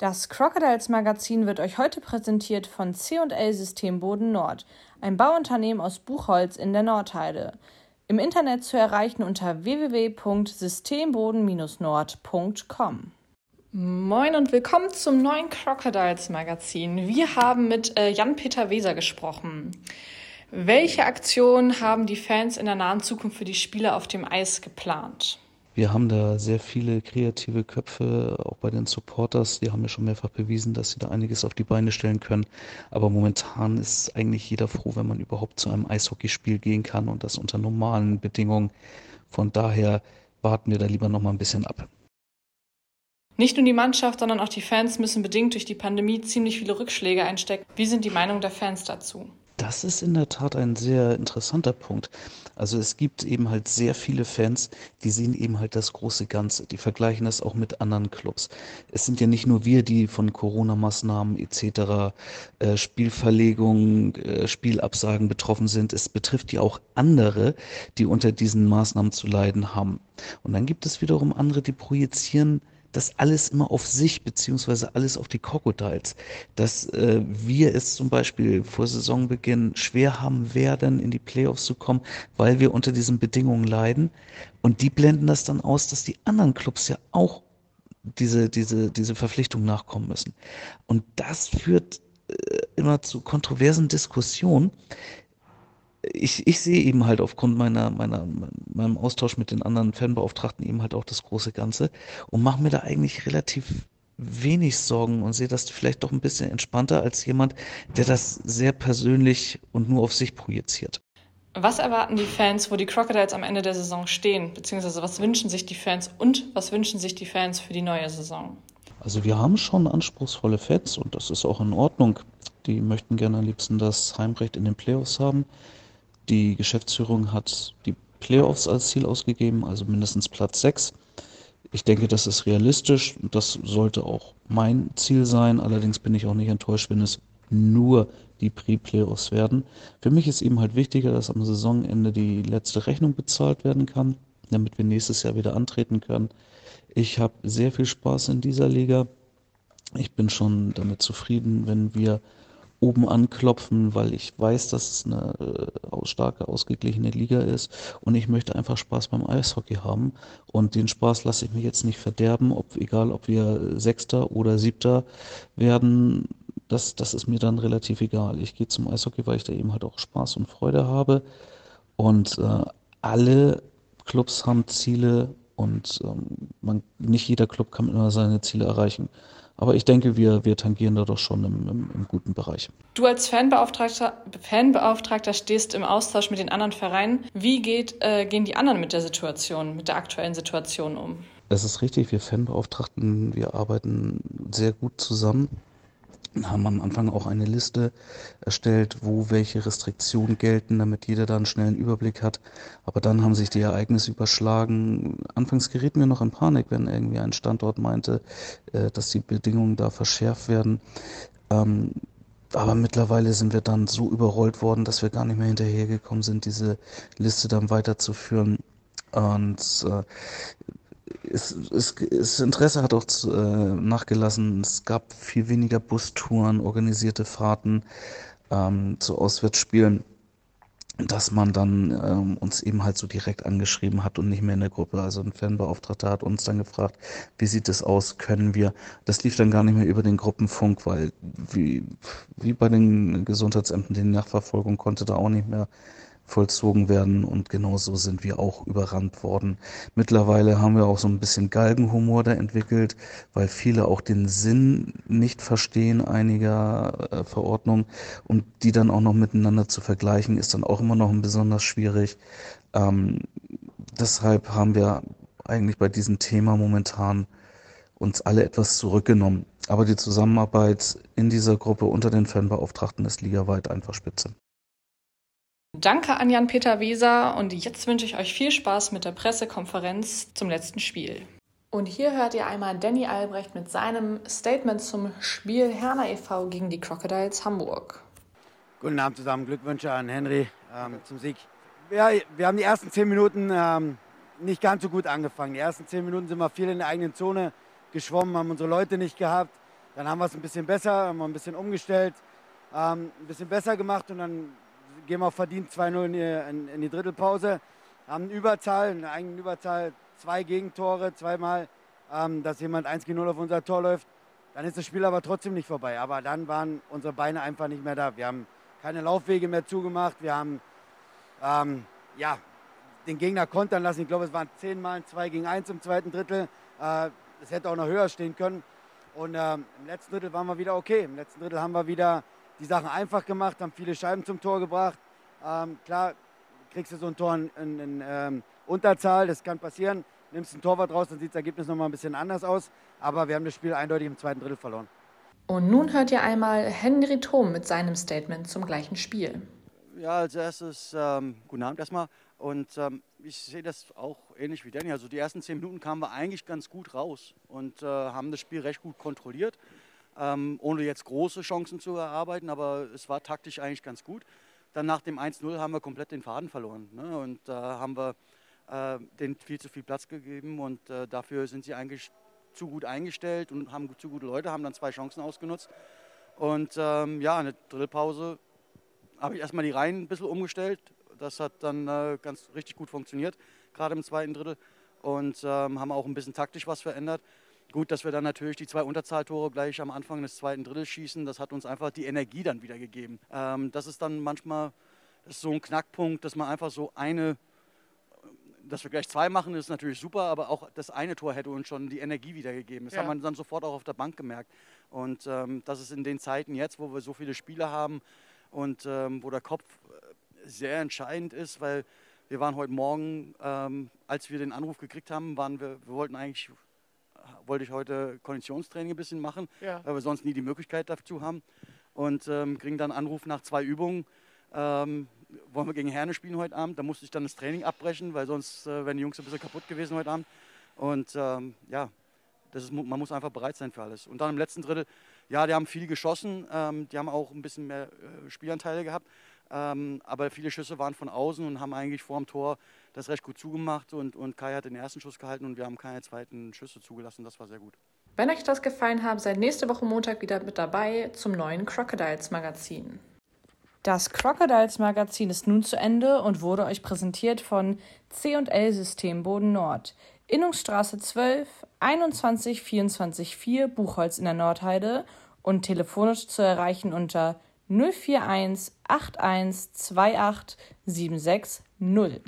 Das Crocodiles Magazin wird euch heute präsentiert von C&L Systemboden Nord, ein Bauunternehmen aus Buchholz in der Nordheide. Im Internet zu erreichen unter www.systemboden-nord.com. Moin und willkommen zum neuen Crocodiles Magazin. Wir haben mit äh, Jan-Peter Weser gesprochen. Welche Aktionen haben die Fans in der nahen Zukunft für die Spiele auf dem Eis geplant? Wir haben da sehr viele kreative Köpfe, auch bei den Supporters. Die haben ja schon mehrfach bewiesen, dass sie da einiges auf die Beine stellen können. Aber momentan ist eigentlich jeder froh, wenn man überhaupt zu einem Eishockeyspiel gehen kann und das unter normalen Bedingungen. Von daher warten wir da lieber noch mal ein bisschen ab. Nicht nur die Mannschaft, sondern auch die Fans müssen bedingt durch die Pandemie ziemlich viele Rückschläge einstecken. Wie sind die Meinungen der Fans dazu? Das ist in der Tat ein sehr interessanter Punkt. Also es gibt eben halt sehr viele Fans, die sehen eben halt das große Ganze. Die vergleichen das auch mit anderen Clubs. Es sind ja nicht nur wir, die von Corona-Maßnahmen etc., äh, Spielverlegungen, äh, Spielabsagen betroffen sind. Es betrifft ja auch andere, die unter diesen Maßnahmen zu leiden haben. Und dann gibt es wiederum andere, die projizieren das alles immer auf sich, beziehungsweise alles auf die Crocodiles. Dass äh, wir es zum Beispiel vor Saisonbeginn schwer haben werden, in die Playoffs zu kommen, weil wir unter diesen Bedingungen leiden. Und die blenden das dann aus, dass die anderen Clubs ja auch diese, diese, diese Verpflichtung nachkommen müssen. Und das führt äh, immer zu kontroversen Diskussionen, ich, ich sehe eben halt aufgrund meiner, meiner, meinem Austausch mit den anderen Fanbeauftragten eben halt auch das große Ganze und mache mir da eigentlich relativ wenig Sorgen und sehe das vielleicht doch ein bisschen entspannter als jemand, der das sehr persönlich und nur auf sich projiziert. Was erwarten die Fans, wo die Crocodiles am Ende der Saison stehen? Beziehungsweise was wünschen sich die Fans und was wünschen sich die Fans für die neue Saison? Also wir haben schon anspruchsvolle Fans und das ist auch in Ordnung. Die möchten gerne am liebsten das Heimrecht in den Playoffs haben. Die Geschäftsführung hat die Playoffs als Ziel ausgegeben, also mindestens Platz 6. Ich denke, das ist realistisch. Das sollte auch mein Ziel sein. Allerdings bin ich auch nicht enttäuscht, wenn es nur die Pre-Playoffs werden. Für mich ist eben halt wichtiger, dass am Saisonende die letzte Rechnung bezahlt werden kann, damit wir nächstes Jahr wieder antreten können. Ich habe sehr viel Spaß in dieser Liga. Ich bin schon damit zufrieden, wenn wir oben anklopfen, weil ich weiß, dass es eine äh, starke, ausgeglichene Liga ist und ich möchte einfach Spaß beim Eishockey haben und den Spaß lasse ich mir jetzt nicht verderben, ob, egal ob wir Sechster oder Siebter werden, das, das ist mir dann relativ egal. Ich gehe zum Eishockey, weil ich da eben halt auch Spaß und Freude habe und äh, alle Clubs haben Ziele und ähm, man, nicht jeder Club kann immer seine Ziele erreichen. Aber ich denke, wir, wir tangieren da doch schon im, im, im guten Bereich. Du als Fanbeauftragter, Fanbeauftragter stehst im Austausch mit den anderen Vereinen. Wie geht, äh, gehen die anderen mit der Situation, mit der aktuellen Situation um? Es ist richtig, wir Fanbeauftragten, wir arbeiten sehr gut zusammen haben am Anfang auch eine Liste erstellt, wo welche Restriktionen gelten, damit jeder da einen schnellen Überblick hat. Aber dann haben sich die Ereignisse überschlagen. Anfangs gerieten wir noch in Panik, wenn irgendwie ein Standort meinte, äh, dass die Bedingungen da verschärft werden. Ähm, aber mittlerweile sind wir dann so überrollt worden, dass wir gar nicht mehr hinterhergekommen sind, diese Liste dann weiterzuführen. Und äh, es, es, das Interesse hat auch zu, äh, nachgelassen. Es gab viel weniger Bustouren, organisierte Fahrten ähm, zu Auswärtsspielen, dass man dann ähm, uns eben halt so direkt angeschrieben hat und nicht mehr in der Gruppe. Also ein Fanbeauftragter hat uns dann gefragt, wie sieht es aus, können wir. Das lief dann gar nicht mehr über den Gruppenfunk, weil wie, wie bei den Gesundheitsämtern die Nachverfolgung konnte da auch nicht mehr vollzogen werden und genauso sind wir auch überrannt worden. Mittlerweile haben wir auch so ein bisschen Galgenhumor da entwickelt, weil viele auch den Sinn nicht verstehen einiger äh, Verordnungen und die dann auch noch miteinander zu vergleichen, ist dann auch immer noch ein besonders schwierig. Ähm, deshalb haben wir eigentlich bei diesem Thema momentan uns alle etwas zurückgenommen. Aber die Zusammenarbeit in dieser Gruppe unter den Fanbeauftragten ist ligaweit einfach spitze. Danke an Jan-Peter Weser und jetzt wünsche ich euch viel Spaß mit der Pressekonferenz zum letzten Spiel. Und hier hört ihr einmal Danny Albrecht mit seinem Statement zum Spiel Herner e.V. gegen die Crocodiles Hamburg. Guten Abend zusammen, Glückwünsche an Henry ähm, zum Sieg. Ja, wir haben die ersten zehn Minuten ähm, nicht ganz so gut angefangen. Die ersten zehn Minuten sind wir viel in der eigenen Zone geschwommen, haben unsere Leute nicht gehabt. Dann haben wir es ein bisschen besser, haben wir ein bisschen umgestellt, ähm, ein bisschen besser gemacht und dann gehen wir verdient 2-0 in, in, die Drittelpause. Haben eine Überzahl, eine eigene Überzahl, zwei Gegentore, zweimal, ähm, dass jemand 1-0 auf unser Tor läuft. Dann ist das Spiel aber trotzdem nicht vorbei. Aber dann waren unsere Beine einfach nicht mehr da. Wir haben keine Laufwege mehr zugemacht. Wir haben ähm, ja, den Gegner kontern lassen. Ich glaube, es waren zehnmal 2 gegen 1 im zweiten Drittel. Äh, es hätte auch noch höher stehen können. Und äh, im letzten Drittel waren wir wieder okay. Im letzten Drittel haben wir wieder die Sachen einfach gemacht, haben viele Scheiben zum Tor gebracht. Ähm, klar, kriegst du so ein Tor in, in, in ähm, Unterzahl, das kann passieren. Nimmst ein Torwart raus, dann sieht das Ergebnis nochmal ein bisschen anders aus. Aber wir haben das Spiel eindeutig im zweiten Drittel verloren. Und nun hört ihr einmal Henry Thom mit seinem Statement zum gleichen Spiel. Ja, als erstes ähm, guten Abend erstmal. Und ähm, ich sehe das auch ähnlich wie Danny. Also die ersten zehn Minuten kamen wir eigentlich ganz gut raus und äh, haben das Spiel recht gut kontrolliert, ähm, ohne jetzt große Chancen zu erarbeiten, aber es war taktisch eigentlich ganz gut. Dann nach dem 1-0 haben wir komplett den Faden verloren ne? und äh, haben wir äh, denen viel zu viel Platz gegeben und äh, dafür sind sie eigentlich zu gut eingestellt und haben zu gute Leute, haben dann zwei Chancen ausgenutzt. Und ähm, ja, eine Drillpause habe ich erstmal die Reihen ein bisschen umgestellt, das hat dann äh, ganz richtig gut funktioniert, gerade im zweiten Drittel. Und ähm, haben auch ein bisschen taktisch was verändert. Gut, dass wir dann natürlich die zwei Unterzahltore gleich am Anfang des zweiten Drittels schießen, das hat uns einfach die Energie dann wieder gegeben. Ähm, das ist dann manchmal ist so ein Knackpunkt, dass man einfach so eine, dass wir gleich zwei machen, ist natürlich super, aber auch das eine Tor hätte uns schon die Energie wiedergegeben. Das ja. hat man dann sofort auch auf der Bank gemerkt. Und ähm, das ist in den Zeiten jetzt, wo wir so viele Spieler haben und ähm, wo der Kopf sehr entscheidend ist, weil wir waren heute Morgen, ähm, als wir den Anruf gekriegt haben, waren wir, wir wollten eigentlich, wollte ich heute Konditionstraining ein bisschen machen, ja. weil wir sonst nie die Möglichkeit dazu haben. Und ähm, kriegen dann Anruf nach zwei Übungen. Ähm, wollen wir gegen Herne spielen heute Abend? Da musste ich dann das Training abbrechen, weil sonst äh, wären die Jungs ein bisschen kaputt gewesen heute Abend. Und ähm, ja, das ist, man muss einfach bereit sein für alles. Und dann im letzten Drittel, ja, die haben viel geschossen, ähm, die haben auch ein bisschen mehr äh, Spielanteile gehabt. Ähm, aber viele Schüsse waren von außen und haben eigentlich vor dem Tor das recht gut zugemacht. Und, und Kai hat den ersten Schuss gehalten und wir haben keine zweiten Schüsse zugelassen. Das war sehr gut. Wenn euch das gefallen hat, seid nächste Woche Montag wieder mit dabei zum neuen Crocodiles Magazin. Das Crocodiles Magazin ist nun zu Ende und wurde euch präsentiert von C&L System Boden Nord. Innungsstraße 12, 21 24 4 Buchholz in der Nordheide und telefonisch zu erreichen unter 041 81 28 76 0.